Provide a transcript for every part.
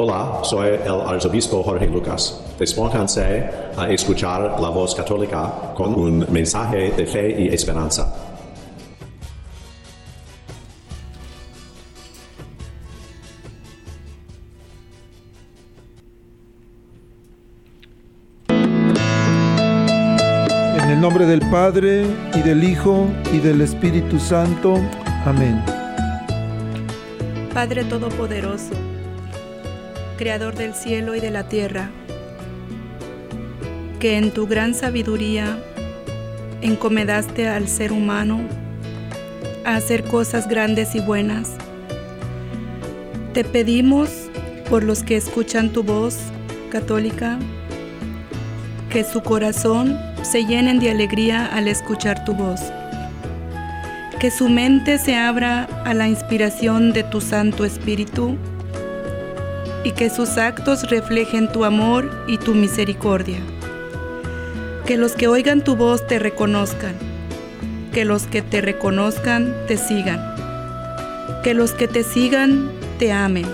Hola, soy el arzobispo Jorge Lucas. Despónganse a escuchar la voz católica con un mensaje de fe y esperanza. En el nombre del Padre, y del Hijo, y del Espíritu Santo. Amén. Padre Todopoderoso, Creador del cielo y de la tierra, que en tu gran sabiduría encomendaste al ser humano a hacer cosas grandes y buenas. Te pedimos por los que escuchan tu voz católica, que su corazón se llenen de alegría al escuchar tu voz, que su mente se abra a la inspiración de tu Santo Espíritu y que sus actos reflejen tu amor y tu misericordia. Que los que oigan tu voz te reconozcan, que los que te reconozcan te sigan, que los que te sigan te amen,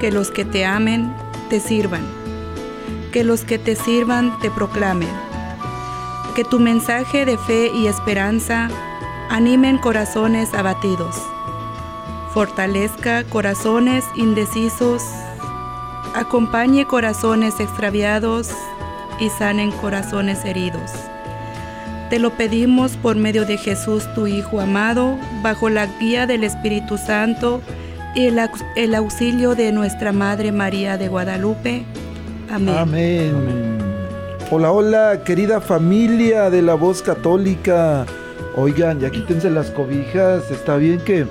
que los que te amen te sirvan, que los que te sirvan te proclamen, que tu mensaje de fe y esperanza animen corazones abatidos fortalezca corazones indecisos, acompañe corazones extraviados y sanen corazones heridos. Te lo pedimos por medio de Jesús, tu Hijo amado, bajo la guía del Espíritu Santo y el, auxilio de nuestra Madre María de Guadalupe. Amén. Amén. Hola, hola, querida familia de la voz católica. Oigan, ya quítense las cobijas. Está bien que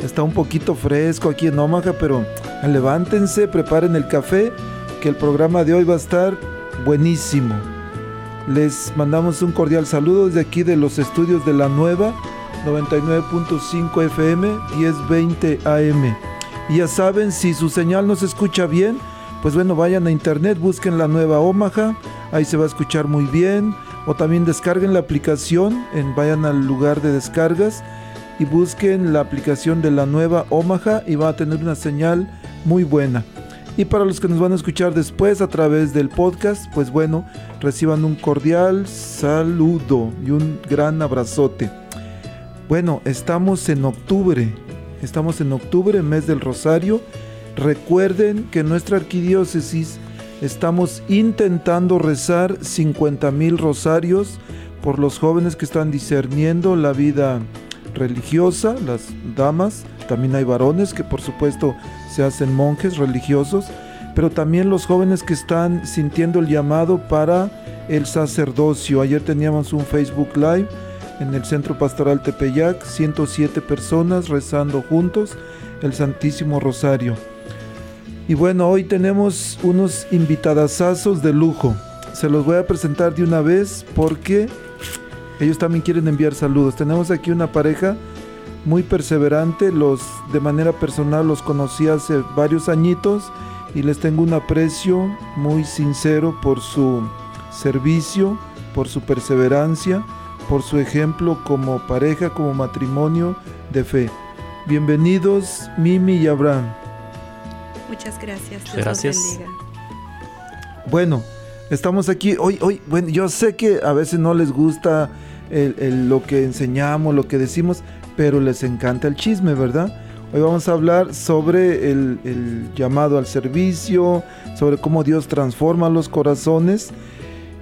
Está un poquito fresco aquí en Omaha, pero levántense, preparen el café, que el programa de hoy va a estar buenísimo. Les mandamos un cordial saludo desde aquí de los estudios de la nueva 99.5 FM 1020 AM. Y ya saben, si su señal no se escucha bien, pues bueno, vayan a internet, busquen la nueva Omaha, ahí se va a escuchar muy bien. O también descarguen la aplicación, en, vayan al lugar de descargas y busquen la aplicación de la nueva Omaha y va a tener una señal muy buena. Y para los que nos van a escuchar después a través del podcast, pues bueno, reciban un cordial saludo y un gran abrazote. Bueno, estamos en octubre, estamos en octubre, mes del Rosario. Recuerden que en nuestra arquidiócesis estamos intentando rezar 50 mil rosarios por los jóvenes que están discerniendo la vida religiosa, las damas, también hay varones que por supuesto se hacen monjes religiosos, pero también los jóvenes que están sintiendo el llamado para el sacerdocio. Ayer teníamos un Facebook Live en el Centro Pastoral Tepeyac, 107 personas rezando juntos el Santísimo Rosario. Y bueno, hoy tenemos unos invitadasazos de lujo. Se los voy a presentar de una vez porque ellos también quieren enviar saludos. Tenemos aquí una pareja muy perseverante. Los de manera personal los conocí hace varios añitos y les tengo un aprecio muy sincero por su servicio, por su perseverancia, por su ejemplo como pareja, como matrimonio de fe. Bienvenidos Mimi y Abraham. Muchas gracias. gracias. Bueno, estamos aquí. Hoy, hoy, bueno, yo sé que a veces no les gusta lo que enseñamos, lo que decimos, pero les encanta el chisme, ¿verdad? Hoy vamos a hablar sobre el, llamado al servicio, sobre cómo Dios transforma los corazones.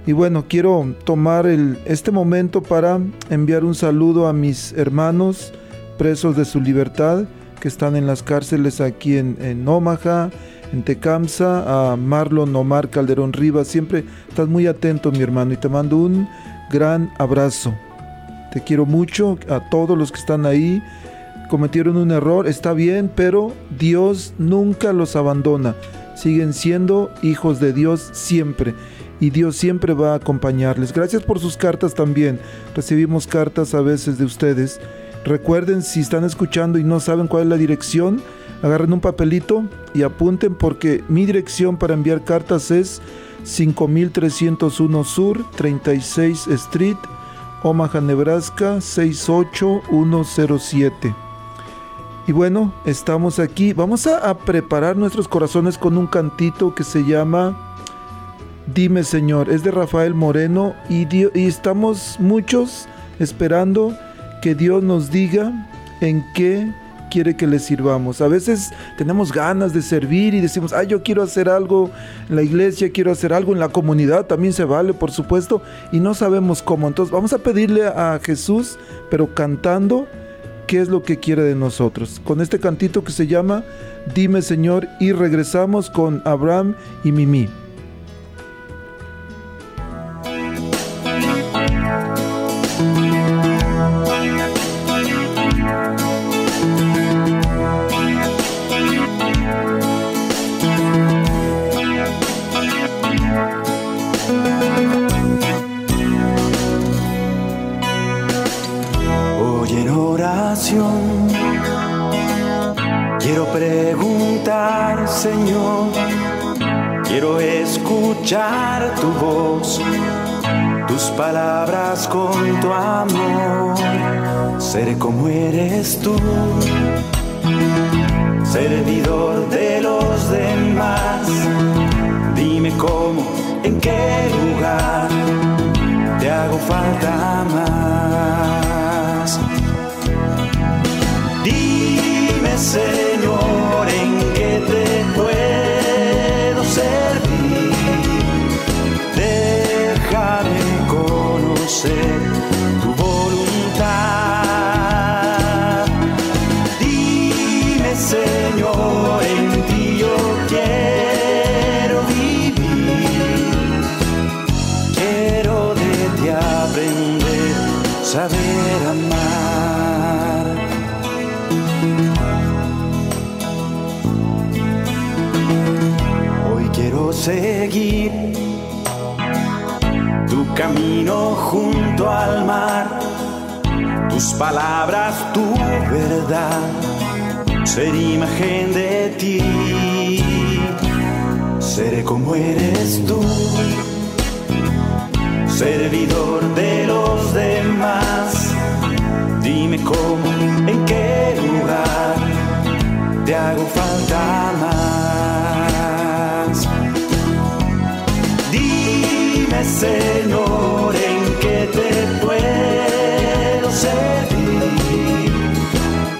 Y bueno, quiero tomar este momento para enviar un saludo a mis hermanos presos de su libertad que están en las cárceles aquí en, en Omaha, en Tecamsa, a Marlon Omar Calderón Rivas. Siempre estás muy atento, mi hermano, y te mando un gran abrazo. Te quiero mucho a todos los que están ahí. Cometieron un error, está bien, pero Dios nunca los abandona. siguen siendo hijos de Dios siempre y Dios siempre va a acompañarles. Gracias por sus cartas también. Recibimos cartas a veces de ustedes. Recuerden, si están escuchando y no saben cuál es la dirección, agarren un papelito y apunten porque mi dirección para enviar cartas es 5301 Sur, 36 Street, Omaha, Nebraska 68107. Y bueno, estamos aquí. Vamos a, preparar nuestros corazones con un cantito que se llama Dime Señor. Es de Rafael Moreno y, y estamos muchos esperando que Dios nos diga en qué quiere que le sirvamos. A veces tenemos ganas de servir y decimos, ay, yo quiero hacer algo en la iglesia, quiero hacer algo en la comunidad, también se vale, por supuesto, y no sabemos cómo. Entonces vamos a pedirle a Jesús, pero cantando, qué es lo que quiere de nosotros. Con este cantito que se llama Dime Señor, y regresamos con Abraham y Mimi. Palabras con tu amor. Seré como eres tú, servidor de los demás. Dime cómo, en qué lugar te hago falta más. Dime, Señor, quiero seguir tu camino junto al mar, tus palabras, tu verdad, ser imagen de ti. Seré como eres tú, servidor de los demás. Dime cómo, te hago falta más. Dime, Señor, en qué te puedo servir.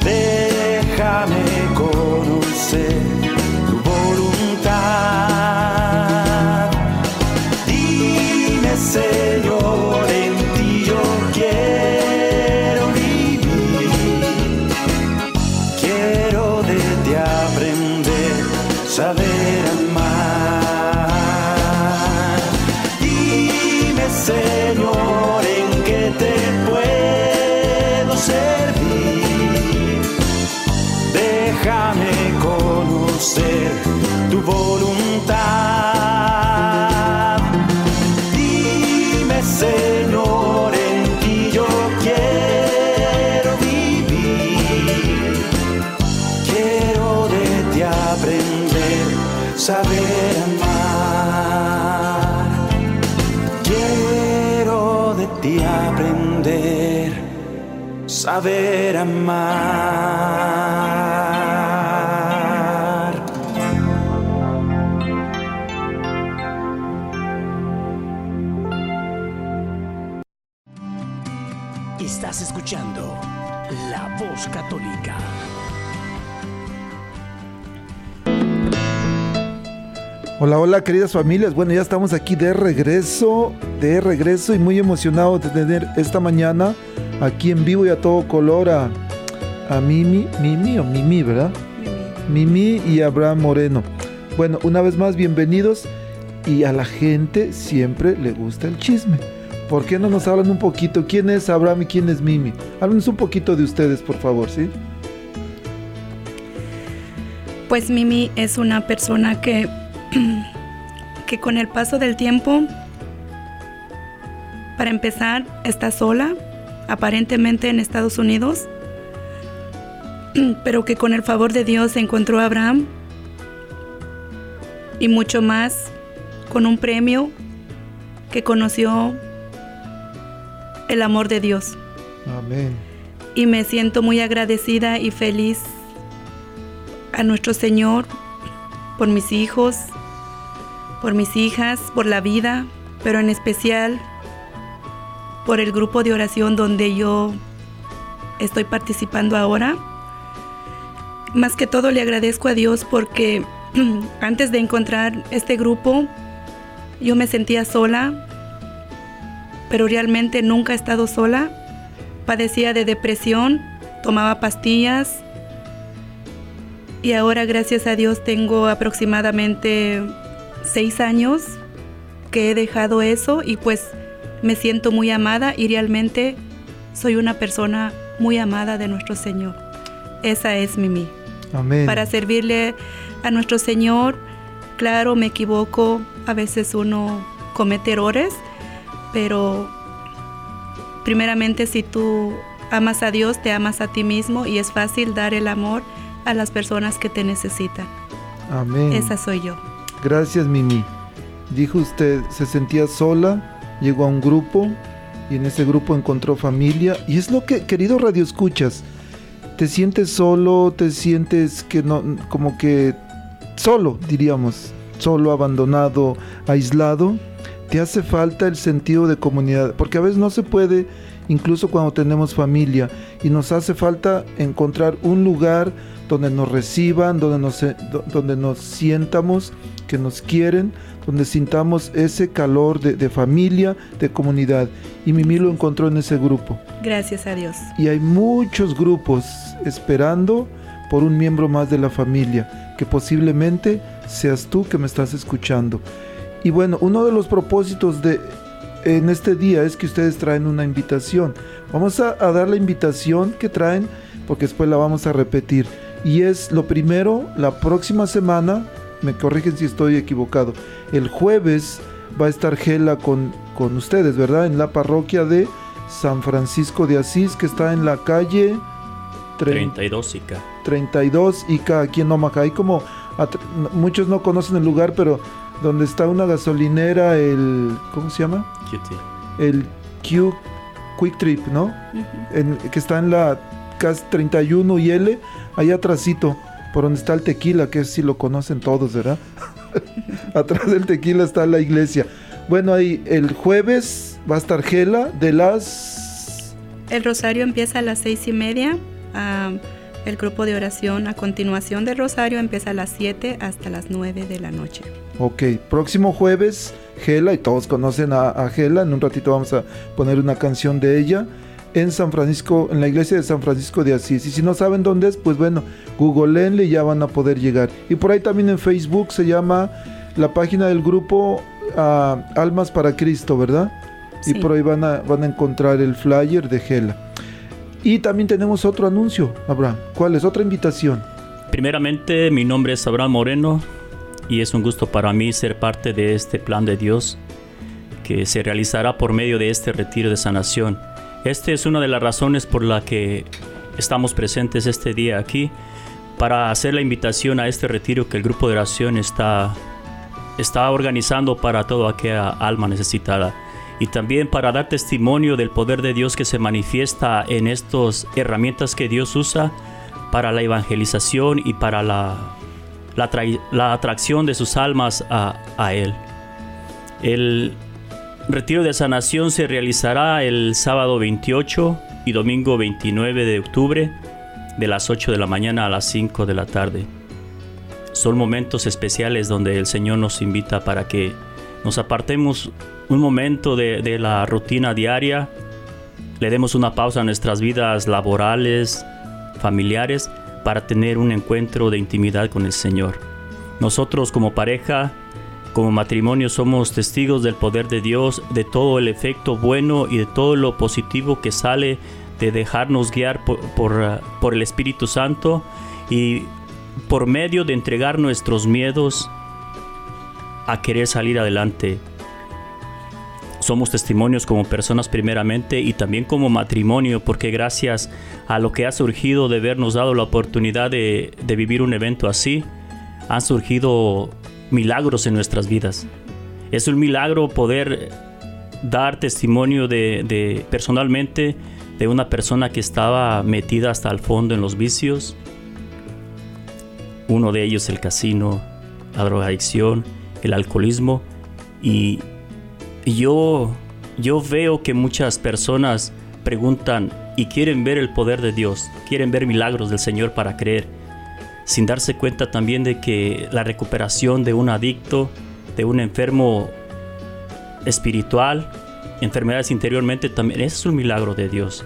Déjame conocer saber amar. Estás escuchando La Voz Católica. Hola, hola queridas familias. Bueno, ya estamos aquí de regreso, de regreso y muy emocionado de tener esta mañana aquí en vivo y a todo color a, a Mimi, Mimi o Mimi, ¿verdad? Mimi y Abraham Moreno. Bueno, una vez más, bienvenidos y a la gente siempre le gusta el chisme. ¿Por qué no nos hablan un poquito? ¿Quién es Abraham y quién es Mimi? Háblanos un poquito de ustedes, por favor, ¿sí? Pues Mimi es una persona que que con el paso del tiempo, para empezar, está sola, aparentemente en Estados Unidos, pero que con el favor de Dios encontró a Abraham y mucho más con un premio que conoció el amor de Dios. Amén. Y me siento muy agradecida y feliz a nuestro Señor por mis hijos, por mis hijas, por la vida, pero en especial por el grupo de oración donde yo estoy participando ahora. Más que todo le agradezco a Dios porque antes de encontrar este grupo yo me sentía sola, pero realmente nunca he estado sola. Padecía de depresión, tomaba pastillas y ahora gracias a Dios tengo aproximadamente seis años que he dejado eso y pues me siento muy amada y realmente soy una persona muy amada de nuestro Señor. Esa es Mimi. Amén. Para servirle a nuestro Señor, claro, me equivoco, a veces uno comete errores, pero primeramente si tú amas a Dios, te amas a ti mismo y es fácil dar el amor a las personas que te necesitan. Amén. Esa soy yo. Gracias, Mimi. Dijo usted, se sentía sola, llegó a un grupo y en ese grupo encontró familia. Y es lo que, querido Radio Escuchas, te sientes solo, te sientes que no, como que solo, diríamos, solo, abandonado, aislado. Te hace falta el sentido de comunidad, porque a veces no se puede, incluso cuando tenemos familia, y nos hace falta encontrar un lugar donde nos reciban, donde nos, donde nos sientamos, que nos quieren, donde sintamos ese calor de, de, familia, de comunidad. Y Mimi lo encontró en ese grupo. Gracias a Dios. Y hay muchos grupos esperando por un miembro más de la familia, que posiblemente seas tú que me estás escuchando. Y bueno, uno de los propósitos de en este día es que ustedes traen una invitación. Vamos a, a dar la invitación que traen, porque después la vamos a repetir. Y es lo primero, la próxima semana, me corrigen si estoy equivocado, el jueves va a estar Gela con, con ustedes, ¿verdad? En la parroquia de San Francisco de Asís, que está en la calle 32 Ica. 32 Ica, aquí en Omaha. Hay como, muchos no conocen el lugar, pero donde está una gasolinera, el, ¿cómo se llama? QT. El Q Quick Trip, ¿no? Uh -huh. en, que está en la CAS 31 y L, allá atrásito, por donde está el tequila, que si lo conocen todos, ¿verdad? Atrás del tequila está la iglesia. Bueno, ahí el jueves va a estar Gela de las... El rosario empieza a las seis y media. Uh, el grupo de oración a continuación del rosario empieza a las 7 hasta las 9 de la noche. Ok, próximo jueves, Gela, y todos conocen a, a Gela, en un ratito vamos a poner una canción de ella en San Francisco, en la iglesia de San Francisco de Asís. Y si no saben dónde es, pues bueno, googleenle y ya van a poder llegar. Y por ahí también en Facebook se llama la página del grupo uh, Almas para Cristo, ¿verdad? Sí. Y por ahí van a, van a encontrar el flyer de Gela. Y también tenemos otro anuncio, Abraham. ¿Cuál es? Otra invitación. Primeramente, mi nombre es Abraham Moreno y es un gusto para mí ser parte de este plan de Dios que se realizará por medio de este retiro de sanación. Esta es una de las razones por la que estamos presentes este día aquí para hacer la invitación a este retiro que el grupo de oración está, está organizando para toda aquella alma necesitada y también para dar testimonio del poder de Dios que se manifiesta en estas herramientas que Dios usa para la evangelización y para la, la, atracción de sus almas a, a Él. El retiro de sanación se realizará el sábado 28 y domingo 29 de octubre de las 8 de la mañana a las 5 de la tarde. Son momentos especiales donde el Señor nos invita para que nos apartemos un momento de, de, la rutina diaria, le demos una pausa a nuestras vidas laborales, familiares, para tener un encuentro de intimidad con el Señor. Nosotros como pareja, como matrimonio, somos testigos del poder de Dios, de todo el efecto bueno y de todo lo positivo que sale de dejarnos guiar por, el Espíritu Santo y por medio de entregar nuestros miedos, a querer salir adelante. Somos testimonios como personas primeramente y también como matrimonio, porque gracias a lo que ha surgido de habernos dado la oportunidad de vivir un evento así, han surgido milagros en nuestras vidas. Es un milagro poder dar testimonio de, personalmente de una persona que estaba metida hasta el fondo en los vicios. Uno de ellos el casino, la drogadicción, el alcoholismo. Y yo, yo veo que muchas personas preguntan y quieren ver el poder de Dios, quieren ver milagros del Señor para creer, sin darse cuenta también de que la recuperación de un adicto, de un enfermo espiritual, enfermedades interiormente, también es un milagro de Dios.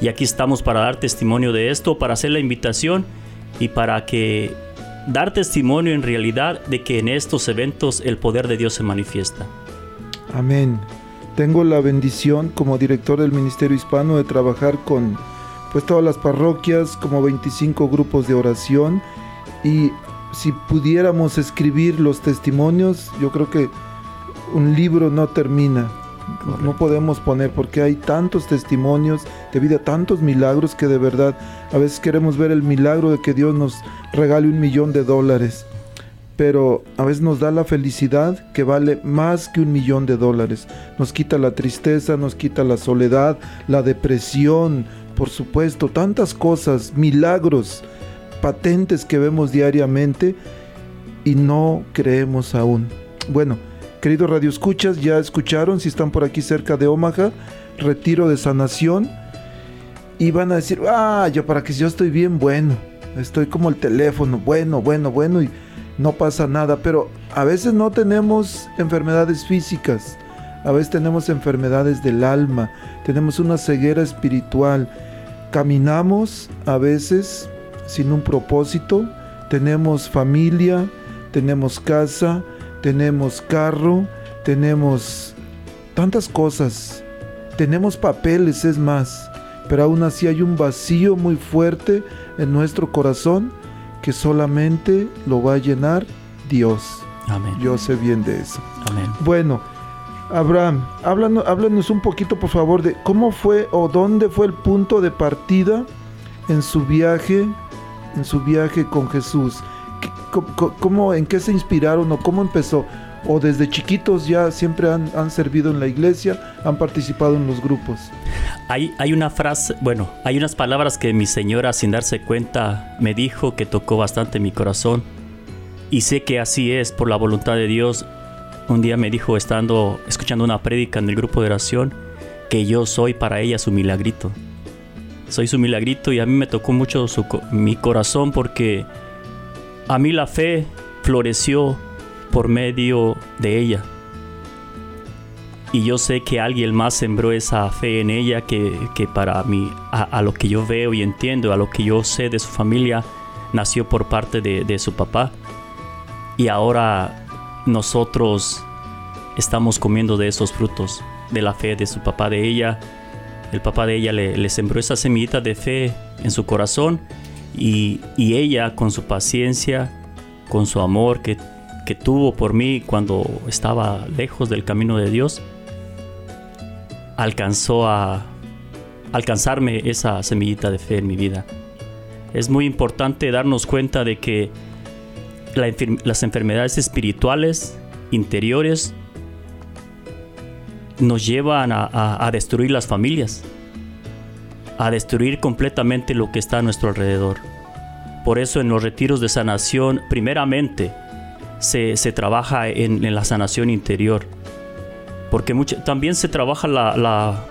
Y aquí estamos para dar testimonio de esto, para hacer la invitación y para que dar testimonio en realidad de que en estos eventos el poder de Dios se manifiesta. Amén. Tengo la bendición como director del Ministerio Hispano de trabajar con pues todas las parroquias, como 25 grupos de oración y si pudiéramos escribir los testimonios, yo creo que un libro no termina. Correcto. No podemos poner porque hay tantos testimonios de vida, tantos milagros que de verdad a veces queremos ver el milagro de que Dios nos regale un millón de dólares. Pero a veces nos da la felicidad que vale más que un millón de dólares. Nos quita la tristeza, nos quita la soledad, la depresión, por supuesto, tantas cosas, milagros patentes que vemos diariamente y no creemos aún. Bueno, Queridos Radio Escuchas, ya escucharon, si están por aquí cerca de Omaha, retiro de sanación. Y van a decir, ah, yo para que yo estoy bien bueno, estoy como el teléfono, bueno, bueno, bueno, y no pasa nada. Pero a veces no tenemos enfermedades físicas, a veces tenemos enfermedades del alma, tenemos una ceguera espiritual. Caminamos a veces sin un propósito, tenemos familia, tenemos casa, tenemos carro, tenemos tantas cosas, tenemos papeles, es más, pero aún así hay un vacío muy fuerte en nuestro corazón que solamente lo va a llenar Dios. Amén. Yo sé bien de eso. Amén. Bueno, Abraham, háblanos, háblanos un poquito por favor de cómo fue o dónde fue el punto de partida en su viaje, en su viaje con Jesús. ¿Cómo, en qué se inspiraron o cómo empezó? ¿O desde chiquitos ya siempre han, han, servido en la iglesia, han participado en los grupos? Hay, hay una frase, bueno, hay unas palabras que mi señora sin darse cuenta me dijo que tocó bastante mi corazón. Y sé que así es, por la voluntad de Dios. Un día me dijo, estando escuchando una prédica en el grupo de oración, que yo soy para ella su milagrito. Soy su milagrito y a mí me tocó mucho su, mi corazón porque a mí la fe floreció por medio de ella. Y yo sé que alguien más sembró esa fe en ella que, que para mí, a, lo que yo veo y entiendo, a lo que yo sé de su familia, nació por parte de su papá. Y ahora nosotros estamos comiendo de esos frutos, de la fe de su papá, de ella. El papá de ella le, sembró esa semillita de fe en su corazón y, y, ella con su paciencia, con su amor que, que, tuvo por mí cuando estaba lejos del camino de Dios, alcanzó a alcanzarme esa semillita de fe en mi vida. Es muy importante darnos cuenta de que la, las enfermedades espirituales interiores nos llevan a, destruir las familias a destruir completamente lo que está a nuestro alrededor. Por eso en los retiros de sanación, primeramente, se, se trabaja en, la sanación interior. Porque también se trabaja la, la...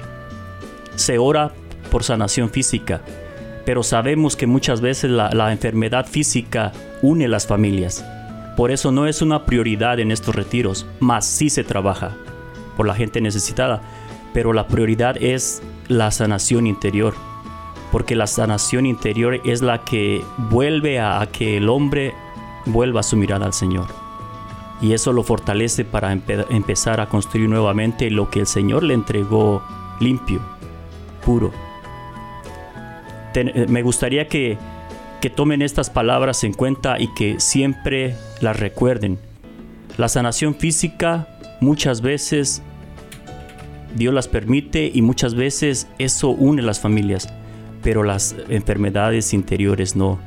se ora por sanación física. Pero sabemos que muchas veces la, enfermedad física une las familias. Por eso no es una prioridad en estos retiros, más sí se trabaja por la gente necesitada. Pero la prioridad es la sanación interior, porque la sanación interior es la que vuelve a, que el hombre vuelva su mirada al Señor. Y eso lo fortalece para empe empezar a construir nuevamente lo que el Señor le entregó limpio, puro. Eh, me gustaría que, que tomen estas palabras en cuenta y que siempre las recuerden, La sanación física muchas veces Dios las permite y muchas veces eso une las familias, pero las enfermedades interiores no.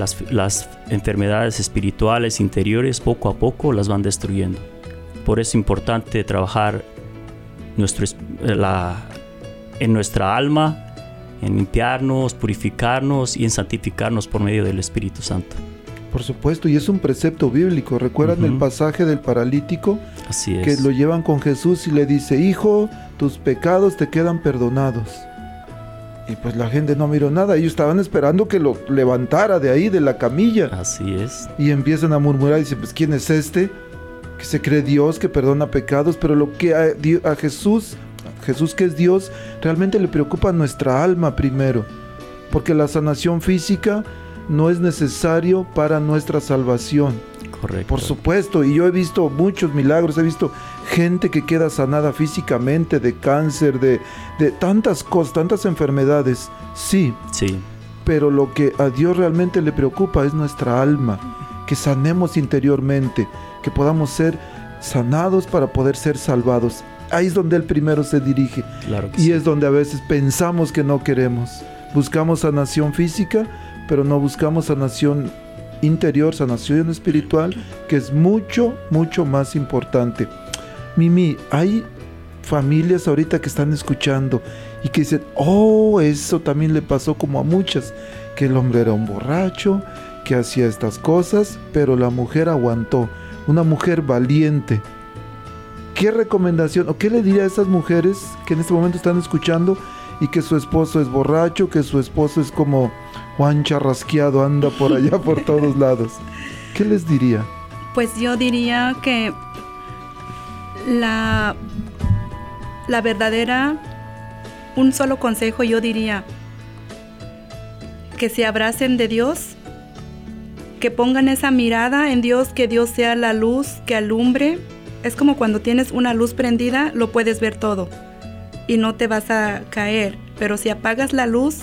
Las, las enfermedades espirituales interiores poco a poco las van destruyendo. Por eso es importante trabajar nuestro, la, en nuestra alma, en limpiarnos, purificarnos y en santificarnos por medio del Espíritu Santo. Por supuesto, y es un precepto bíblico. ¿Recuerdan el pasaje del paralítico? Así es. Que lo llevan con Jesús y le dice, hijo, tus pecados te quedan perdonados. Y pues la gente no miró nada, ellos estaban esperando que lo levantara de ahí, de la camilla. Así es. Y empiezan a murmurar y dicen, pues ¿quién es este? Que se cree Dios, que perdona pecados, pero lo que a, a Jesús, Jesús que es Dios, realmente le preocupa nuestra alma primero. Porque la sanación física no es necesario para nuestra salvación. Correcto. Por supuesto, y yo he visto muchos milagros, he visto gente que queda sanada físicamente de cáncer, de, de tantas cosas, tantas enfermedades, sí. Sí. Pero lo que a Dios realmente le preocupa es nuestra alma, que sanemos interiormente, que podamos ser sanados para poder ser salvados. Ahí es donde Él primero se dirige. Claro y sí. es donde a veces pensamos que no queremos. Buscamos sanación física, pero no buscamos sanación interior, sanación espiritual, que es mucho, mucho más importante. Mimi, hay familias ahorita que están escuchando y que dicen, oh, eso también le pasó como a muchas, que el hombre era un borracho, que hacía estas cosas, pero la mujer aguantó, una mujer valiente. ¿Qué recomendación o qué le diría a esas mujeres que en este momento están escuchando y que su esposo es borracho, que su esposo es como Juan charrasqueado, anda por allá por todos lados? ¿Qué les diría? Pues yo diría que la, la verdadera, un solo consejo yo diría, que se abracen de Dios, que pongan esa mirada en Dios, que Dios sea la luz que alumbre. Es como cuando tienes una luz prendida, lo puedes ver todo y no te vas a caer, pero si apagas la luz,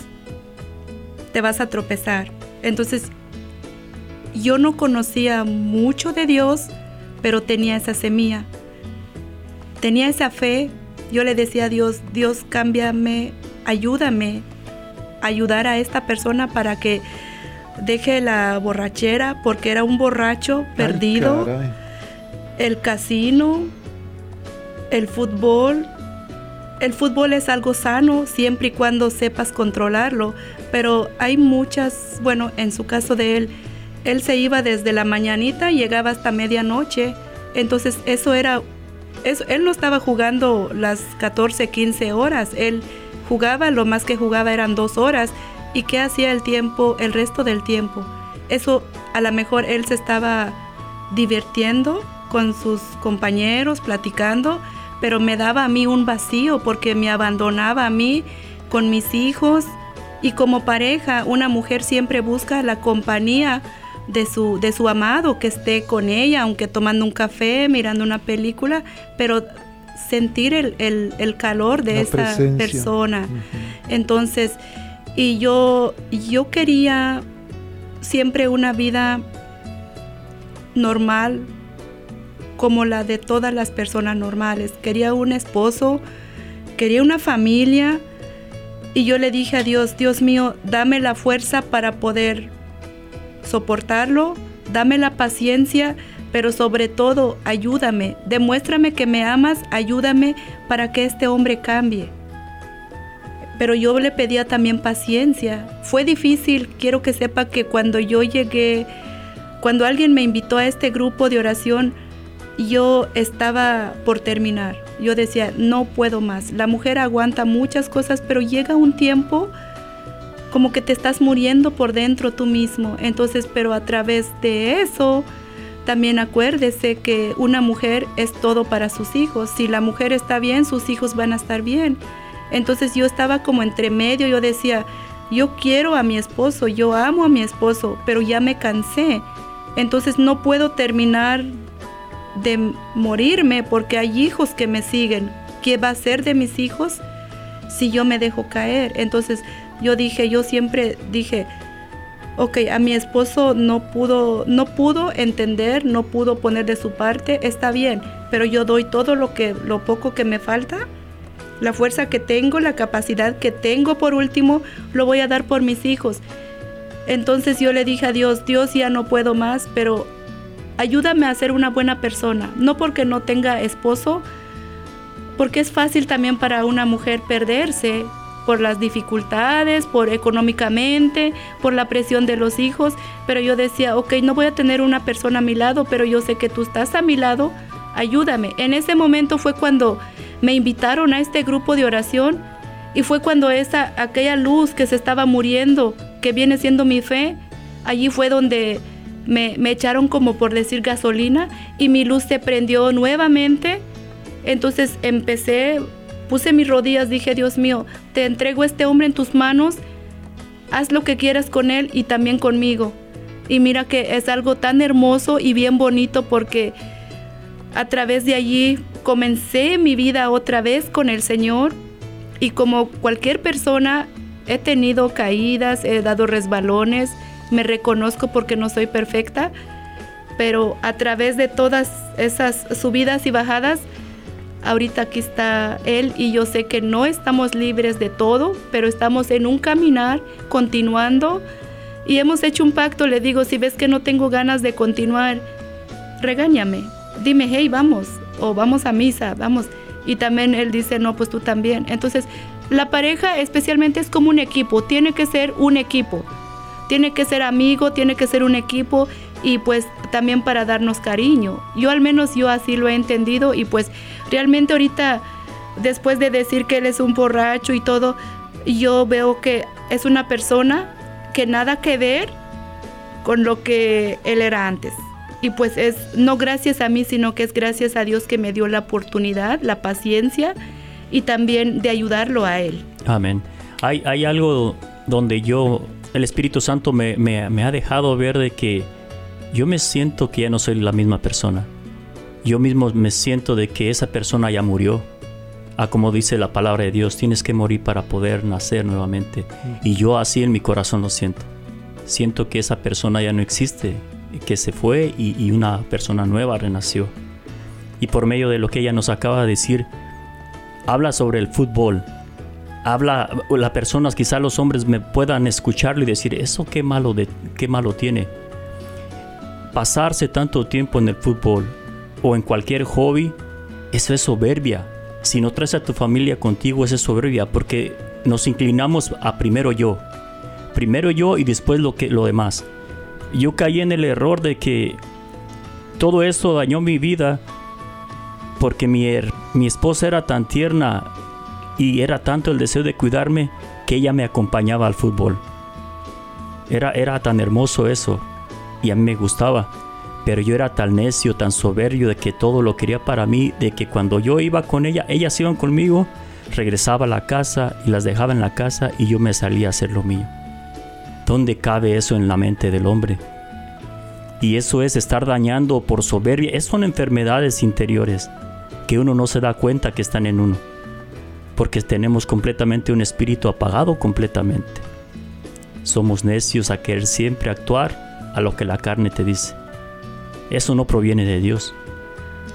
te vas a tropezar. Entonces, yo no conocía mucho de Dios, pero tenía esa semilla. Tenía esa fe. Yo le decía a Dios, Dios, cámbiame, ayúdame a ayudar a esta persona para que deje la borrachera, porque era un borracho perdido. El casino, el fútbol. El fútbol es algo sano siempre y cuando sepas controlarlo, pero hay muchas, bueno, en su caso de él, él se iba desde la mañanita y llegaba hasta medianoche. Entonces eso era, eso, él no estaba jugando las 14, 15 horas, él jugaba, lo más que jugaba eran dos horas. ¿Y qué hacía el tiempo, el resto del tiempo? Eso a lo mejor él se estaba divirtiendo con sus compañeros, platicando, pero me daba a mí un vacío porque me abandonaba a mí con mis hijos y como pareja, una mujer siempre busca la compañía de su, de su amado, que esté con ella, aunque tomando un café, mirando una película, pero sentir el, el, el calor de La esa presencia. persona. Ujú. Entonces, y yo, yo quería siempre una vida normal, como la de todas las personas normales. Quería un esposo, quería una familia. Y yo le dije a Dios, Dios mío, dame la fuerza para poder soportarlo, dame la paciencia, pero sobre todo ayúdame, demuéstrame que me amas, ayúdame para que este hombre cambie. Pero yo le pedía también paciencia. Fue difícil, quiero que sepa que cuando yo llegué, cuando alguien me invitó a este grupo de oración, yo estaba por terminar. Yo decía, no puedo más. La mujer aguanta muchas cosas, pero llega un tiempo como que te estás muriendo por dentro tú mismo. Entonces, pero a través de eso, también acuérdese que una mujer es todo para sus hijos. Si la mujer está bien, sus hijos van a estar bien. Entonces yo estaba como entre medio, yo decía, yo quiero a mi esposo, yo amo a mi esposo, pero ya me cansé. Entonces no puedo terminar de morirme porque hay hijos que me siguen. ¿Qué va a ser de mis hijos si yo me dejo caer? Entonces yo dije, yo siempre dije, ok, a mi esposo no pudo, no pudo entender, no pudo poner de su parte, está bien, pero yo doy todo lo que, lo poco que me falta, la fuerza que tengo, la capacidad que tengo por último, lo voy a dar por mis hijos. Entonces yo le dije a Dios, Dios ya no puedo más, pero ayúdame a ser una buena persona, no porque no tenga esposo, porque es fácil también para una mujer perderse, por las dificultades, por económicamente, por la presión de los hijos, pero yo decía, ok, no voy a tener una persona a mi lado, pero yo sé que tú estás a mi lado, ayúdame. En ese momento fue cuando me invitaron a este grupo de oración y fue cuando esa, aquella luz que se estaba muriendo, que viene siendo mi fe, allí fue donde me, me echaron como por decir gasolina y mi luz se prendió nuevamente. Entonces empecé Puse mis rodillas, dije, Dios mío, te entrego este hombre en tus manos, haz lo que quieras con él y también conmigo. Y mira que es algo tan hermoso y bien bonito porque a través de allí comencé mi vida otra vez con el Señor y como cualquier persona he tenido caídas, he dado resbalones, me reconozco porque no soy perfecta, pero a través de todas esas subidas y bajadas, Ahorita aquí está Él y yo sé que no estamos libres de todo, pero estamos en un caminar continuando y hemos hecho un pacto. Le digo, si ves que no tengo ganas de continuar, regáñame. Dime, hey, vamos, o vamos a misa, vamos. Y también Él dice, no, pues tú también. Entonces, la pareja especialmente es como un equipo, tiene que ser un equipo. Tiene que ser amigo, tiene que ser un equipo y pues también para darnos cariño. Yo al menos yo así lo he entendido y pues realmente ahorita después de decir que él es un borracho y todo, yo veo que es una persona que nada que ver con lo que él era antes. Y pues es no gracias a mí, sino que es gracias a Dios que me dio la oportunidad, la paciencia y también de ayudarlo a él. Amén. Hay, hay algo donde yo, el Espíritu Santo me, me ha dejado ver de que yo me siento que ya no soy la misma persona. Yo mismo me siento de que esa persona ya murió. Ah, como dice la palabra de Dios, tienes que morir para poder nacer nuevamente. Y yo así en mi corazón lo siento. Siento que esa persona ya no existe, que se fue y, y una persona nueva renació. Y por medio de lo que ella nos acaba de decir, habla sobre el fútbol, habla las personas quizá los hombres me puedan escucharlo y decir eso qué malo qué malo tiene pasarse tanto tiempo en el fútbol o en cualquier hobby, eso es soberbia. Si no traes a tu familia contigo, eso es soberbia, porque nos inclinamos a primero yo. Primero yo y después lo, que, lo demás. Yo caí en el error de que todo eso dañó mi vida porque mi, mi esposa era tan tierna y era tanto el deseo de cuidarme que ella me acompañaba al fútbol. Era, era tan hermoso eso y a mí me gustaba. Pero yo era tan necio, tan soberbio de que todo lo quería para mí, de que cuando yo iba con ella, ellas iban conmigo, regresaba a la casa y las dejaba en la casa y yo me salía a hacer lo mío. ¿Dónde cabe eso en la mente del hombre? Y eso es estar dañando por soberbia. Es son enfermedades interiores que uno no se da cuenta que están en uno. Porque tenemos completamente un espíritu apagado completamente. Somos necios a querer siempre actuar a lo que la carne te dice. Eso no proviene de Dios.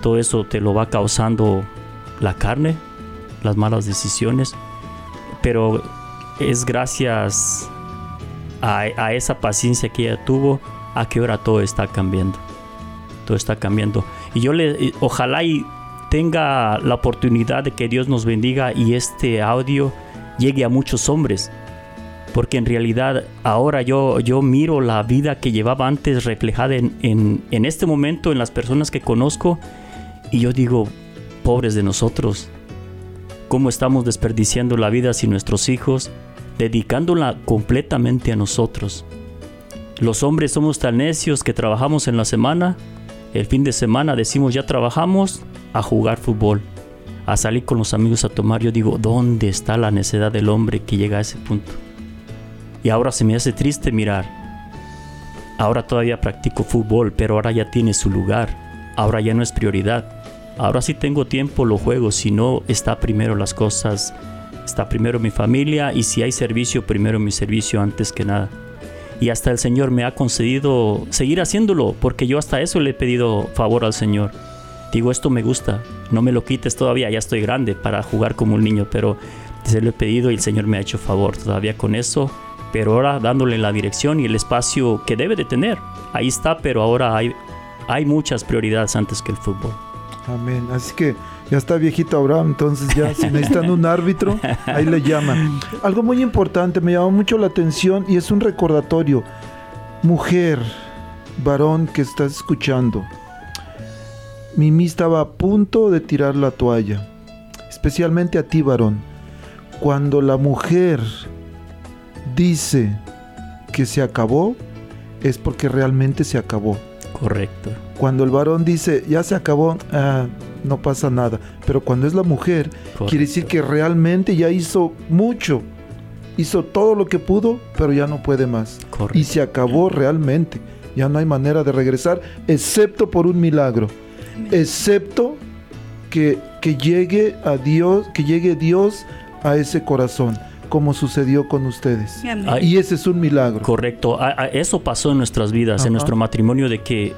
Todo eso te lo va causando la carne, las malas decisiones, pero es gracias a, esa paciencia que ella tuvo a que ahora todo está cambiando. Todo está cambiando. Y yo le, ojalá y tenga la oportunidad de que Dios nos bendiga y este audio llegue a muchos hombres porque en realidad ahora yo, yo miro la vida que llevaba antes reflejada en, en, este momento en las personas que conozco y yo digo, pobres de nosotros, cómo estamos desperdiciando la vida sin nuestros hijos, dedicándola completamente a nosotros. Los hombres somos tan necios que trabajamos en la semana, el fin de semana decimos ya trabajamos a jugar fútbol, a salir con los amigos a tomar. Yo digo, ¿dónde está la necedad del hombre que llega a ese punto? Y ahora se me hace triste mirar. Ahora todavía practico fútbol, pero ahora ya tiene su lugar. Ahora ya no es prioridad. Ahora si tengo tiempo lo juego, si no está primero las cosas, está primero mi familia y si hay servicio, primero mi servicio antes que nada. Y hasta el Señor me ha concedido seguir haciéndolo, porque yo hasta eso le he pedido favor al Señor. Digo, esto me gusta, no me lo quites todavía, ya estoy grande para jugar como un niño, pero se lo he pedido y el Señor me ha hecho favor todavía con eso, pero ahora dándole la dirección y el espacio que debe de tener. Ahí está, pero ahora hay, hay muchas prioridades antes que el fútbol. Amén. Así que ya está viejito Abraham, entonces ya si necesitan un árbitro, ahí le llaman. Algo muy importante, me llamó mucho la atención y es un recordatorio. Mujer, varón que estás escuchando, Mimi estaba a punto de tirar la toalla, especialmente a ti, varón. Cuando la mujer dice que se acabó, es porque realmente se acabó. Correcto. Cuando el varón dice, ya se acabó, ah, no pasa nada. Pero cuando es la mujer, quiere decir que realmente ya hizo mucho. Hizo todo lo que pudo, pero ya no puede más. Correcto. Y se acabó realmente. Ya no hay manera de regresar, excepto por un milagro. Excepto que, que llegue a Dios, que llegue Dios a ese corazón como sucedió con ustedes. Ay. Y ese es un milagro. Correcto. A- a- Eso pasó en nuestras vidas, Ajá. en nuestro matrimonio, de que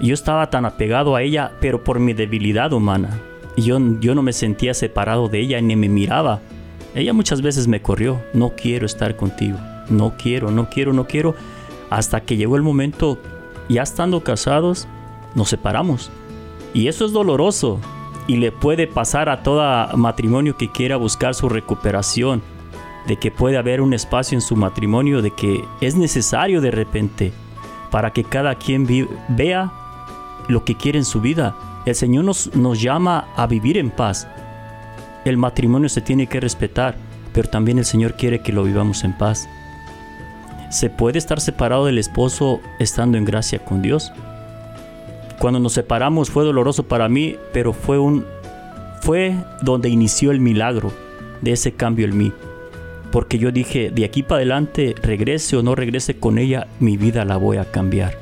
yo estaba tan apegado a ella, pero por mi debilidad humana. Yo, yo no me sentía separado de ella ni me miraba. Ella muchas veces me corrió. No quiero estar contigo. No quiero, no quiero, no quiero. Hasta que llegó el momento, ya estando casados, nos separamos. Y eso es doloroso. Y le puede pasar a todo matrimonio que quiera buscar su recuperación de que puede haber un espacio en su matrimonio, de que es necesario de repente para que cada quien vea lo que quiere en su vida. El Señor nos, nos llama a vivir en paz. El matrimonio se tiene que respetar, pero también el Señor quiere que lo vivamos en paz. ¿Se puede estar separado del esposo estando en gracia con Dios? Cuando nos separamos fue doloroso para mí, pero fue un fue donde inició el milagro de ese cambio en mí porque yo dije, de aquí para adelante, regrese o no regrese con ella, mi vida la voy a cambiar.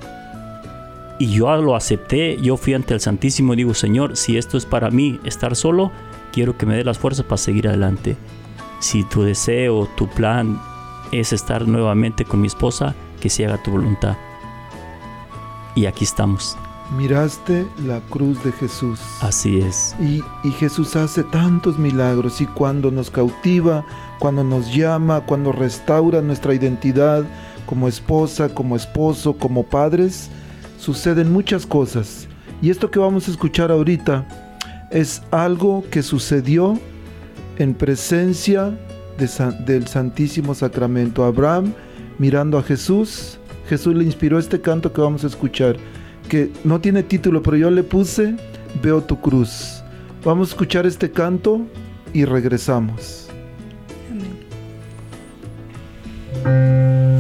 Y yo lo acepté, yo fui ante el Santísimo y digo, Señor, si esto es para mí, estar solo, quiero que me dé las fuerzas para seguir adelante. Si tu deseo, tu plan es estar nuevamente con mi esposa, que se haga tu voluntad. Y aquí estamos. Miraste la cruz de Jesús. Así es. Y, y Jesús hace tantos milagros y cuando nos cautiva, cuando nos llama, cuando restaura nuestra identidad como esposa, como esposo, como padres, suceden muchas cosas. Y esto que vamos a escuchar ahorita es algo que sucedió en presencia de San- del Santísimo Sacramento. Abraham mirando a Jesús, Jesús le inspiró este canto que vamos a escuchar, que no tiene título, pero yo le puse Veo tu cruz. Vamos a escuchar este canto y regresamos. Amén.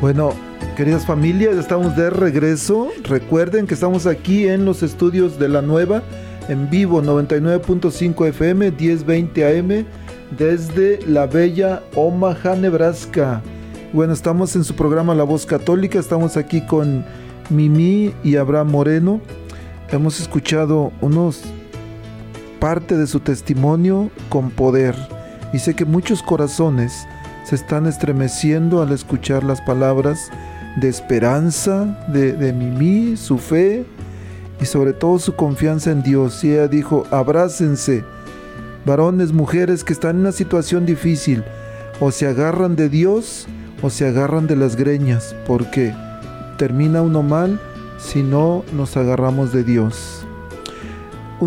Bueno, queridas familias, estamos de regreso. Recuerden que estamos aquí en los estudios de la nueva, en vivo 99.5 FM, 1020 AM, desde la bella Omaha, Nebraska. Bueno, estamos en su programa La Voz Católica, estamos aquí con Mimi y Abraham Moreno. Hemos escuchado unos parte de su testimonio con poder. Y sé que muchos corazones se están estremeciendo al escuchar las palabras de esperanza de, de Mimi, su fe y sobre todo su confianza en Dios. Y ella dijo, abrácense, varones, mujeres que están en una situación difícil, o se agarran de Dios o se agarran de las greñas, porque termina uno mal si no nos agarramos de Dios.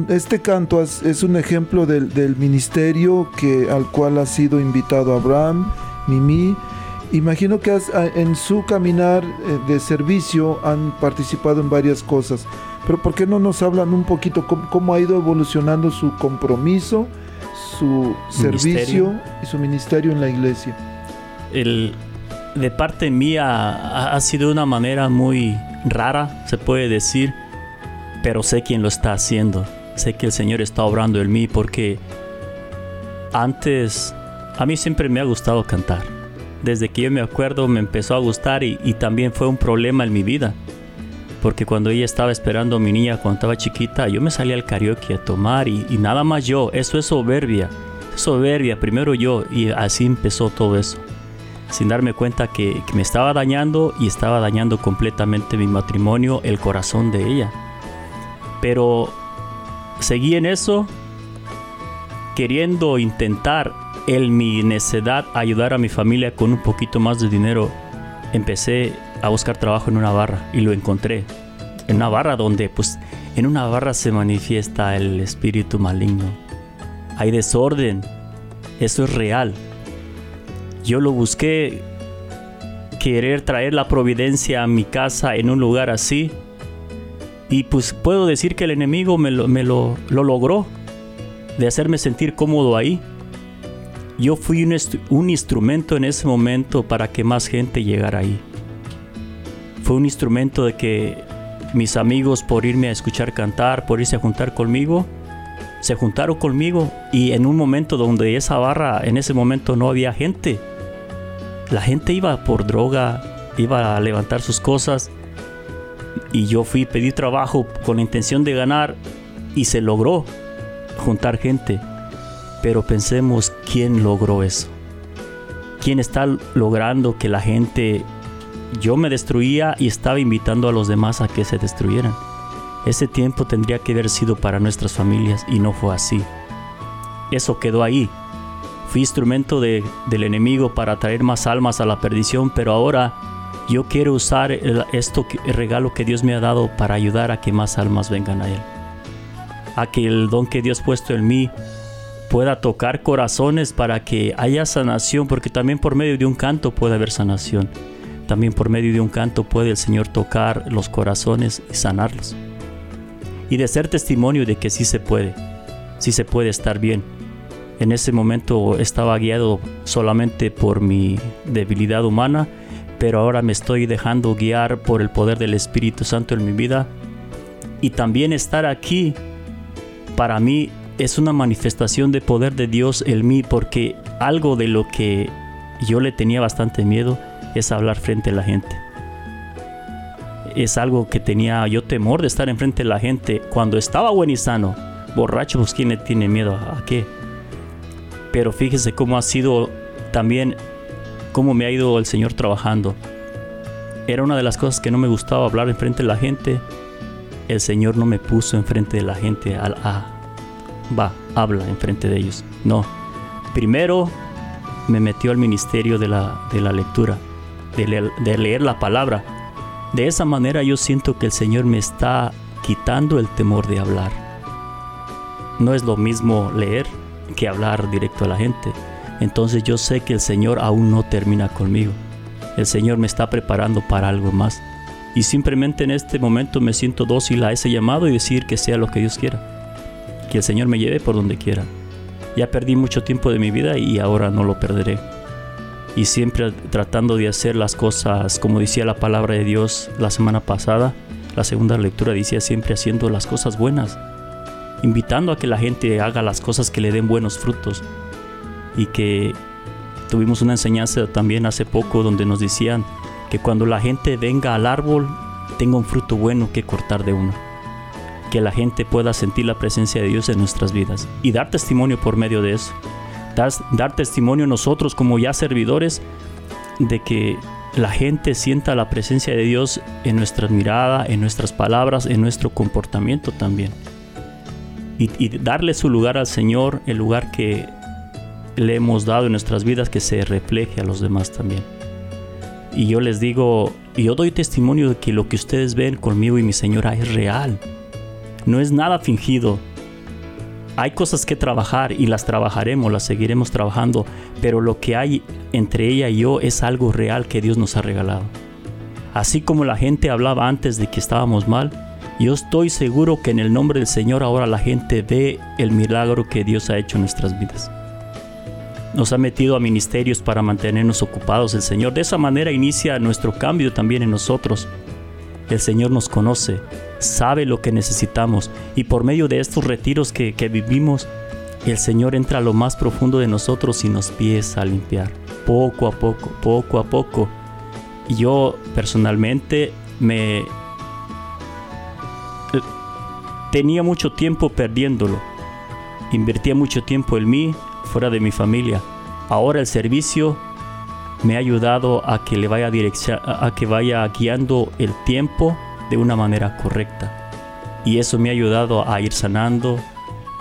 Este canto es un ejemplo del, del ministerio que, al cual ha sido invitado Abraham, Mimi. Imagino que has- a- en su caminar eh, de servicio han participado en varias cosas. Pero ¿por qué no nos hablan un poquito cómo, cómo ha ido evolucionando su compromiso, su servicio Ministerio. y su ministerio en la iglesia? el, de parte mía ha sido una manera muy rara, se puede decir, pero sé quién lo está haciendo. Sé que el Señor está obrando en mí porque antes a mí siempre me ha gustado cantar. Desde que yo me acuerdo me empezó a gustar y, y también fue un problema en mi vida. Porque cuando ella estaba esperando a mi niña cuando estaba chiquita, yo me salía al karaoke a tomar y, y nada más yo. Eso es soberbia. Soberbia, primero yo. Y así empezó todo eso sin darme cuenta que, que me estaba dañando y estaba dañando completamente mi matrimonio, el corazón de ella. Pero seguí en eso, queriendo intentar en mi necedad ayudar a mi familia con un poquito más de dinero. Empecé a buscar trabajo en una barra y lo encontré. En una barra donde pues en una barra se manifiesta el espíritu maligno. Hay desorden. Eso es real. Yo lo busqué querer traer la providencia a mi casa en un lugar así. Y pues puedo decir que el enemigo me lo, me lo, lo logró de hacerme sentir cómodo ahí. Yo fui un, instrumento en ese momento para que más gente llegara ahí. Fue un instrumento de que mis amigos por irme a escuchar cantar, por irse a juntar conmigo, se juntaron conmigo y en un momento donde esa barra, en ese momento no había gente. La gente iba por droga, iba a levantar sus cosas y yo fui a pedir trabajo con la intención de ganar y se logró juntar gente. Pero pensemos quién logró eso. ¿Quién está logrando que la gente... Yo me destruía y estaba invitando a los demás a que se destruyeran. Ese tiempo tendría que haber sido para nuestras familias y no fue así. Eso quedó ahí. Fui instrumento de- del enemigo para traer más almas a la perdición, pero ahora yo quiero usar el, esto, el regalo que Dios me ha dado para ayudar a que más almas vengan a Él. A que el don que Dios ha puesto en mí pueda tocar corazones para que haya sanación, porque también por medio de un canto puede haber sanación. También por medio de un canto puede el Señor tocar los corazones y sanarlos. y de ser testimonio de que sí se puede, sí se puede estar bien. En ese momento estaba guiado solamente por mi debilidad humana, pero ahora me estoy dejando guiar por el poder del Espíritu Santo en mi vida. Y también estar aquí, para mí, es una manifestación de poder de Dios en mí, porque algo de lo que yo le tenía bastante miedo es hablar frente a la gente. Es algo que tenía yo temor de estar enfrente de la gente. Cuando estaba buen y sano, borracho, pues ¿quién le tiene miedo a qué? Pero fíjese cómo ha sido también, cómo me ha ido el Señor trabajando. Era una de las cosas que no me gustaba hablar enfrente de la gente. El Señor no me puso enfrente de la gente a, a va, habla enfrente de ellos. No. Primero me metió al ministerio de la, de la lectura, de de leer la palabra. De esa manera yo siento que el Señor me está quitando el temor de hablar. No es lo mismo leer que hablar directo a la gente. Entonces yo sé que el Señor aún no termina conmigo. El Señor me está preparando para algo más. Y simplemente en este momento me siento dócil a ese llamado y decir que sea lo que Dios quiera. Que el Señor me lleve por donde quiera. Ya perdí mucho tiempo de mi vida y ahora no lo perderé. Y siempre tratando de hacer las cosas como decía la palabra de Dios la semana pasada. La segunda lectura decía siempre haciendo las cosas buenas. Invitando a que la gente haga las cosas que le den buenos frutos. Y que tuvimos una enseñanza también hace poco donde nos decían que cuando la gente venga al árbol tenga un fruto bueno que cortar de uno que la gente pueda sentir la presencia de Dios en nuestras vidas y dar testimonio por medio de eso. Dar, testimonio nosotros como ya servidores de que la gente sienta la presencia de Dios en nuestra mirada, en nuestras palabras, en nuestro comportamiento también. Y, y darle su lugar al Señor, el lugar que le hemos dado en nuestras vidas, que se refleje a los demás también. Y yo les digo, yo doy testimonio de que lo que ustedes ven conmigo y mi señora es real no es nada fingido. Hay cosas que trabajar y las trabajaremos, las seguiremos trabajando, pero lo que hay entre ella y yo es algo real que Dios nos ha regalado. Así como la gente hablaba antes de que estábamos mal, yo estoy seguro que en el nombre del Señor ahora la gente ve el milagro que Dios ha hecho en nuestras vidas. Nos ha metido a ministerios para mantenernos ocupados el Señor. De esa manera inicia nuestro cambio también en nosotros. El Señor nos conoce, sabe lo que necesitamos y por medio de estos retiros que, vivimos, el Señor entra a lo más profundo de nosotros y nos empieza a limpiar, poco a poco, poco a poco. Yo personalmente me tenía mucho tiempo perdiéndolo. Invertía mucho tiempo en mí, fuera de mi familia. Ahora el servicio me ha ayudado a que le vaya a, a que vaya guiando el tiempo de una manera correcta. Y eso me ha ayudado a ir sanando,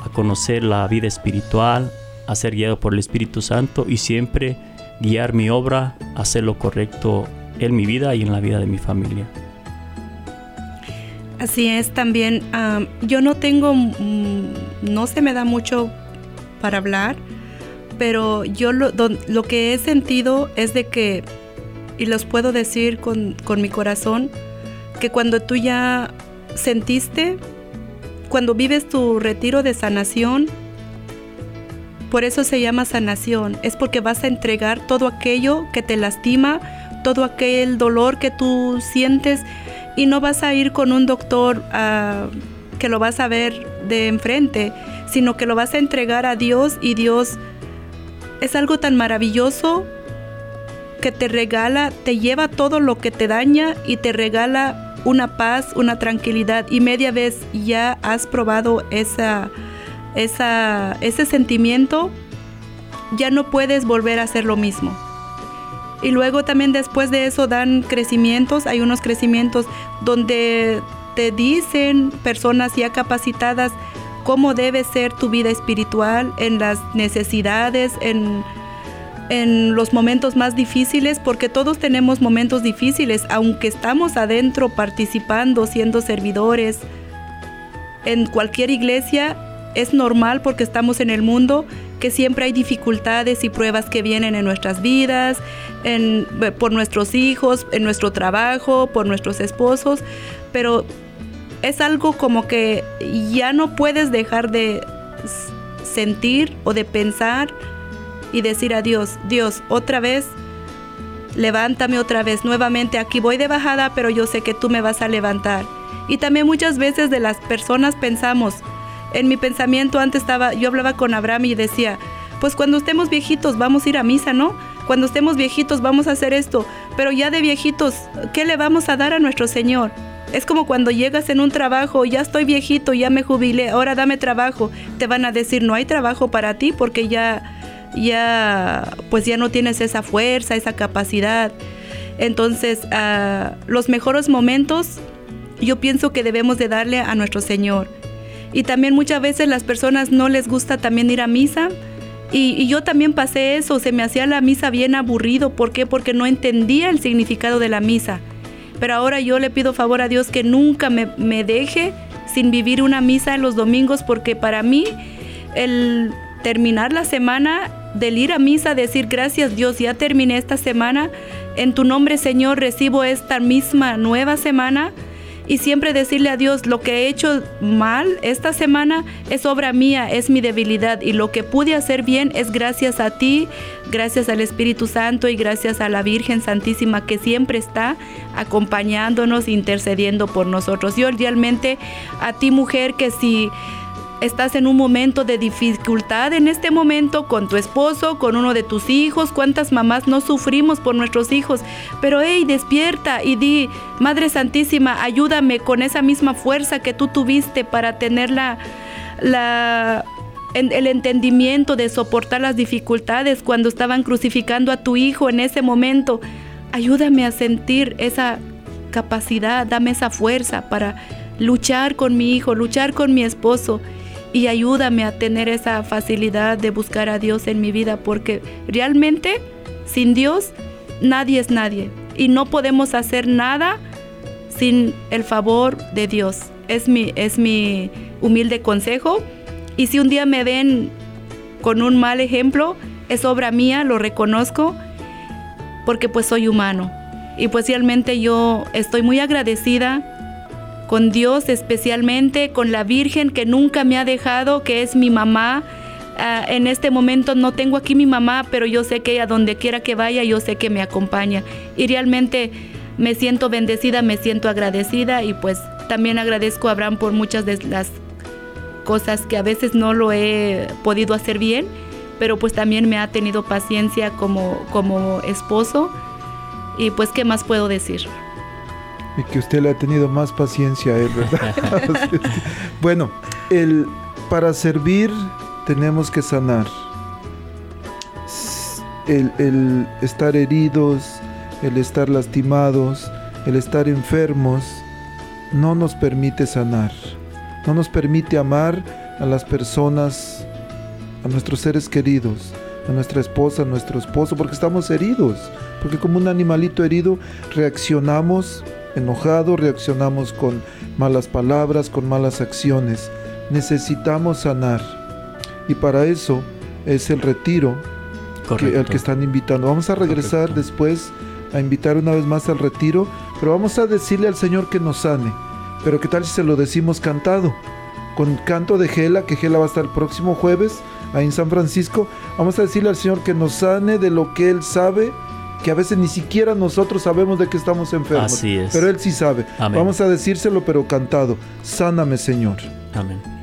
a conocer la vida espiritual, a ser guiado por el Espíritu Santo y siempre guiar mi obra hacer lo correcto en mi vida y en la vida de mi familia. Así es, también yo no tengo, mm, no se me da mucho para hablar, pero yo lo, lo, que he sentido es de que, y los puedo decir con, con mi corazón, que cuando tú ya sentiste, cuando vives tu retiro de sanación, por eso se llama sanación, es porque vas a entregar todo aquello que te lastima, todo aquel dolor que tú sientes y no vas a ir con un doctor uh, que lo vas a ver de enfrente, sino que lo vas a entregar a Dios y Dios es algo tan maravilloso que te regala, te lleva todo lo que te daña y te regala una paz, una tranquilidad y media vez ya has probado esa, esa, ese sentimiento, ya no puedes volver a hacer lo mismo. Y luego también después de eso dan crecimientos, hay unos crecimientos donde te dicen personas ya capacitadas, cómo debe ser tu vida espiritual, en las necesidades, en, en los momentos más difíciles, porque todos tenemos momentos difíciles, aunque estamos adentro participando, siendo servidores. En cualquier iglesia es normal porque estamos en el mundo que siempre hay dificultades y pruebas que vienen en nuestras vidas, en, por nuestros hijos, en nuestro trabajo, por nuestros esposos, pero es algo como que ya no puedes dejar de sentir o de pensar y decir a Dios, Dios, otra vez, levántame otra vez, nuevamente aquí voy de bajada, pero yo sé que tú me vas a levantar. Y también muchas veces de las personas pensamos, en mi pensamiento antes estaba, yo hablaba con Abraham y decía, pues cuando estemos viejitos vamos a ir a misa, ¿no? Cuando estemos viejitos vamos a hacer esto, pero ya de viejitos, ¿qué le vamos a dar a nuestro Señor? Es como cuando llegas en un trabajo, ya estoy viejito, ya me jubilé, ahora dame trabajo. Te van a decir, no hay trabajo para ti porque ya, ya, pues ya no tienes esa fuerza, esa capacidad. Entonces, ah, los mejores momentos yo pienso que debemos de darle a nuestro Señor. Y también muchas veces las personas no les gusta también ir a misa. Y, y yo también pasé eso, se me hacía la misa bien aburrido. ¿Por qué? Porque no entendía el significado de la misa. Pero ahora yo le pido favor a Dios que nunca me, me deje sin vivir una misa en los domingos, porque para mí el terminar la semana, del ir a misa, decir gracias Dios, ya terminé esta semana, en tu nombre Señor recibo esta misma nueva semana y siempre decirle a Dios lo que he hecho mal esta semana es obra mía, es mi debilidad y lo que pude hacer bien es gracias a ti, gracias al Espíritu Santo y gracias a la Virgen Santísima que siempre está acompañándonos, intercediendo por nosotros. Yo realmente a ti mujer que si estás en un momento de dificultad en este momento con tu esposo, con uno de tus hijos, cuántas mamás no sufrimos por nuestros hijos, pero hey, despierta y di, Madre Santísima, ayúdame con esa misma fuerza que tú tuviste para tener la, en- el entendimiento de soportar las dificultades cuando estaban crucificando a tu hijo en ese momento. Ayúdame a sentir esa capacidad, dame esa fuerza para luchar con mi hijo, luchar con mi esposo y ayúdame a tener esa facilidad de buscar a Dios en mi vida porque realmente sin Dios nadie es nadie y no podemos hacer nada sin el favor de Dios. Es mi, es mi humilde consejo y si un día me ven con un mal ejemplo, es obra mía, lo reconozco porque pues soy humano. Y pues realmente yo estoy muy agradecida con Dios especialmente, con la Virgen que nunca me ha dejado, que es mi mamá. Ah, en este momento no tengo aquí mi mamá, pero yo sé que ella donde quiera que vaya, yo sé que me acompaña. Y realmente me siento bendecida, me siento agradecida y pues también agradezco a Abraham por muchas de las cosas que a veces no lo he podido hacer bien, pero pues también me ha tenido paciencia como, como esposo. Y pues, ¿qué más puedo decir? Y que usted le ha tenido más paciencia a él, ¿verdad? Así es que- bueno, el, para servir tenemos que sanar. El, el estar heridos, el estar lastimados, el estar enfermos, no nos permite sanar. No nos permite amar a las personas, a nuestros seres queridos, a nuestra esposa, a nuestro esposo, porque estamos heridos. Porque como un animalito herido reaccionamos enojado, reaccionamos con malas palabras, con malas acciones. Necesitamos sanar. Y para eso es el retiro que, al que están invitando. Vamos a regresar Correcto. después a invitar una vez más al retiro, pero vamos a decirle al Señor que nos sane. Pero qué tal si se lo decimos cantado, con canto de Gela, que Gela va a estar el próximo jueves ahí en San Francisco. Vamos a decirle al Señor que nos sane de lo que Él sabe, que a veces ni siquiera nosotros sabemos de que estamos enfermos. Así es. Pero Él sí sabe. Amén. Vamos a decírselo, pero cantado. Sáname, Señor. Amén.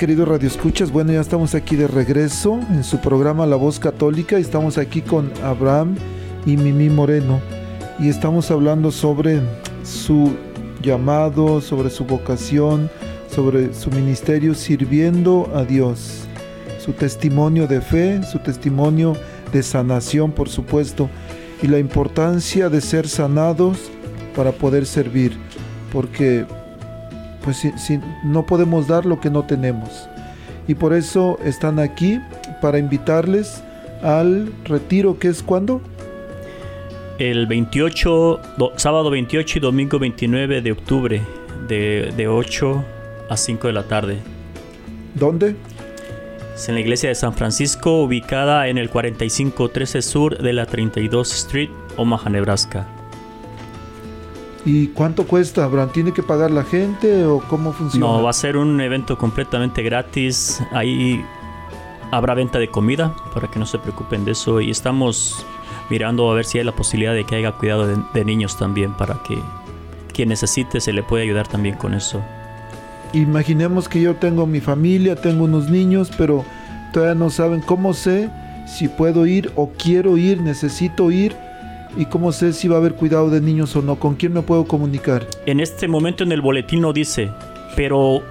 Queridos radioescuchas. Bueno, ya estamos aquí de regreso en su programa La Voz Católica. Estamos aquí con Abraham y Mimi Moreno. Y estamos hablando sobre su llamado, sobre su vocación, sobre su ministerio sirviendo a Dios. Su testimonio de fe, su testimonio de sanación, por supuesto. Y la importancia de ser sanados para poder servir. Porque pues si, si no podemos dar lo que no tenemos. Y por eso están aquí para invitarles al retiro que es cuando? El 28, do- sábado 28 y domingo 29 de octubre, de, de 8 a 5 de la tarde. ¿Dónde? Es en la iglesia de San Francisco, ubicada en el 4513 sur de la 32 Street, Omaha, Nebraska. ¿Y cuánto cuesta, Abraham? ¿Tiene que pagar la gente o cómo funciona? No, va a ser un evento completamente gratis. Ahí habrá venta de comida para que no se preocupen de eso. Y estamos mirando a ver si hay la posibilidad de que haya cuidado de, de niños también para que quien necesite se le pueda ayudar también con eso. Imaginemos que yo tengo mi familia, tengo unos niños, pero todavía no saben cómo sé si puedo ir o quiero ir, necesito ir y cómo sé si va a haber cuidado de niños o no. ¿Con quién me puedo comunicar? En este momento en el boletín no dice, pero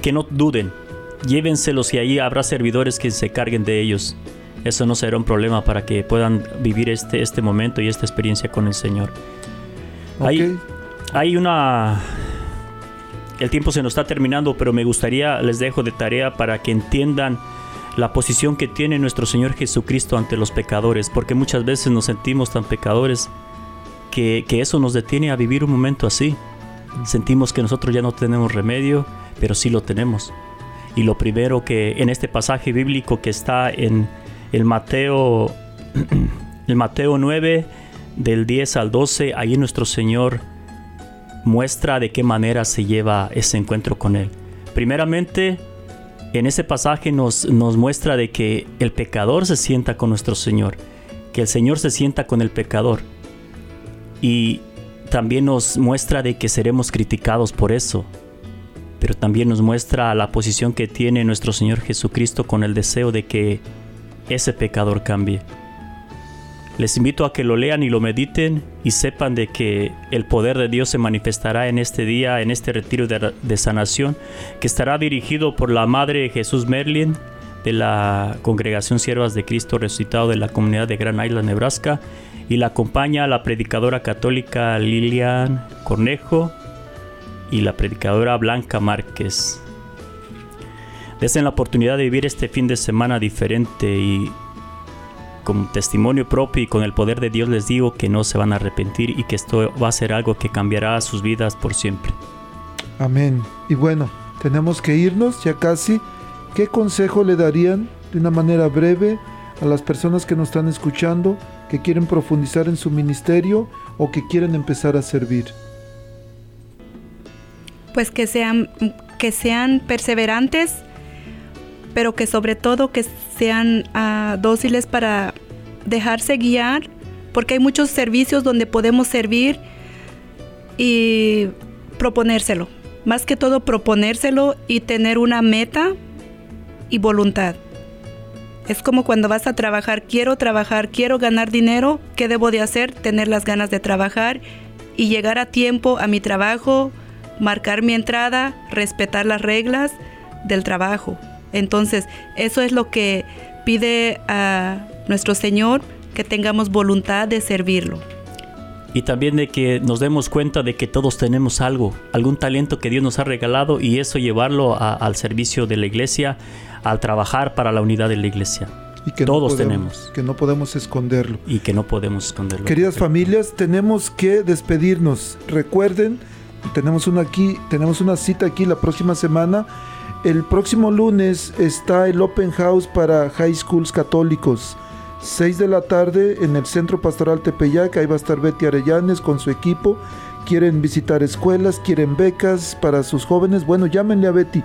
que no duden, llévenselos y ahí habrá servidores que se carguen de ellos. Eso no será un problema para que puedan vivir este, este momento y esta experiencia con el Señor. ¿Ok? Hay, hay una... El tiempo se nos está terminando, pero me gustaría, les dejo de tarea para que entiendan la posición que tiene nuestro Señor Jesucristo ante los pecadores, porque muchas veces nos sentimos tan pecadores que, que eso nos detiene a vivir un momento así. Sentimos que nosotros ya no tenemos remedio, pero sí lo tenemos. Y lo primero que en este pasaje bíblico que está en el Mateo, el Mateo 9, del 10 al 12, ahí nuestro Señor muestra de qué manera se lleva ese encuentro con Él. Primeramente, en ese pasaje nos, nos muestra de que el pecador se sienta con nuestro Señor, que el Señor se sienta con el pecador. Y también nos muestra de que seremos criticados por eso, pero también nos muestra la posición que tiene nuestro Señor Jesucristo con el deseo de que ese pecador cambie. Les invito a que lo lean y lo mediten y sepan de que el poder de Dios se manifestará en este día, en este retiro de, de sanación, que estará dirigido por la Madre Jesús Merlin de la Congregación Siervas de Cristo Resucitado de la comunidad de Grand Island, Nebraska, y la acompaña la predicadora católica Lilian Cornejo y la predicadora Blanca Márquez. Deseen la oportunidad de vivir este fin de semana diferente y con testimonio propio y con el poder de Dios les digo que no se van a arrepentir y que esto va a ser algo que cambiará sus vidas por siempre. Amén. Y bueno, tenemos que irnos ya casi. ¿Qué consejo le darían de una manera breve a las personas que nos están escuchando, que quieren profundizar en su ministerio o que quieren empezar a servir? Pues que sean, que sean perseverantes, pero que sobre todo que sean ah, dóciles para dejarse guiar, porque hay muchos servicios donde podemos servir y proponérselo. Más que todo proponérselo y tener una meta y voluntad. Es como cuando vas a trabajar, quiero trabajar, quiero ganar dinero, ¿qué debo de hacer? Tener las ganas de trabajar y llegar a tiempo a mi trabajo, marcar mi entrada, respetar las reglas del trabajo. Entonces, eso es lo que pide a nuestro Señor, que tengamos voluntad de servirlo. Y también de que nos demos cuenta de que todos tenemos algo, algún talento que Dios nos ha regalado y eso llevarlo a- al servicio de la iglesia, al trabajar para la unidad de la iglesia. Y que no Todos podemos- tenemos. Que no podemos esconderlo. Y que no podemos esconderlo. Queridas familias, tenemos que despedirnos. Recuerden, tenemos una aquí, tenemos una cita aquí la próxima semana. El próximo lunes está el Open House para High Schools católicos. 6 de la tarde en el Centro Pastoral Tepeyac. Ahí va a estar Betty Arellanes con su equipo. Quieren visitar escuelas, quieren becas para sus jóvenes. Bueno, llámenle a Betty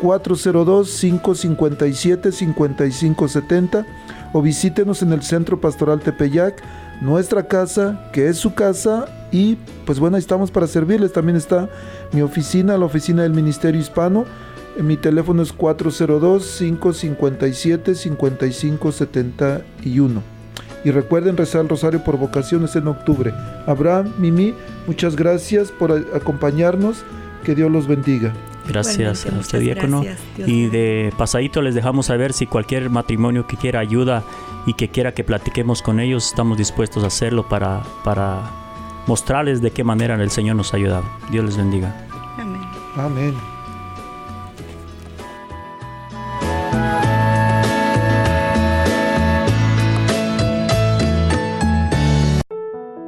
402-557-5570 o visítenos en el Centro Pastoral Tepeyac, nuestra casa, que es su casa, y pues bueno, ahí estamos para servirles. También está mi oficina, la oficina del Ministerio Hispano. Eh, Mi teléfono es 402-557-5571. Y recuerden rezar el rosario por vocaciones en octubre. Abraham, Mimi, muchas gracias por acompañarnos. Que Dios los bendiga. Gracias Igualmente, a usted, diácono. Y de pasadito les dejamos saber si cualquier matrimonio que quiera ayuda y que quiera que platiquemos con ellos, estamos dispuestos a hacerlo para, para mostrarles de qué manera el Señor nos ha ayudado. Dios les bendiga. Amén. Amén.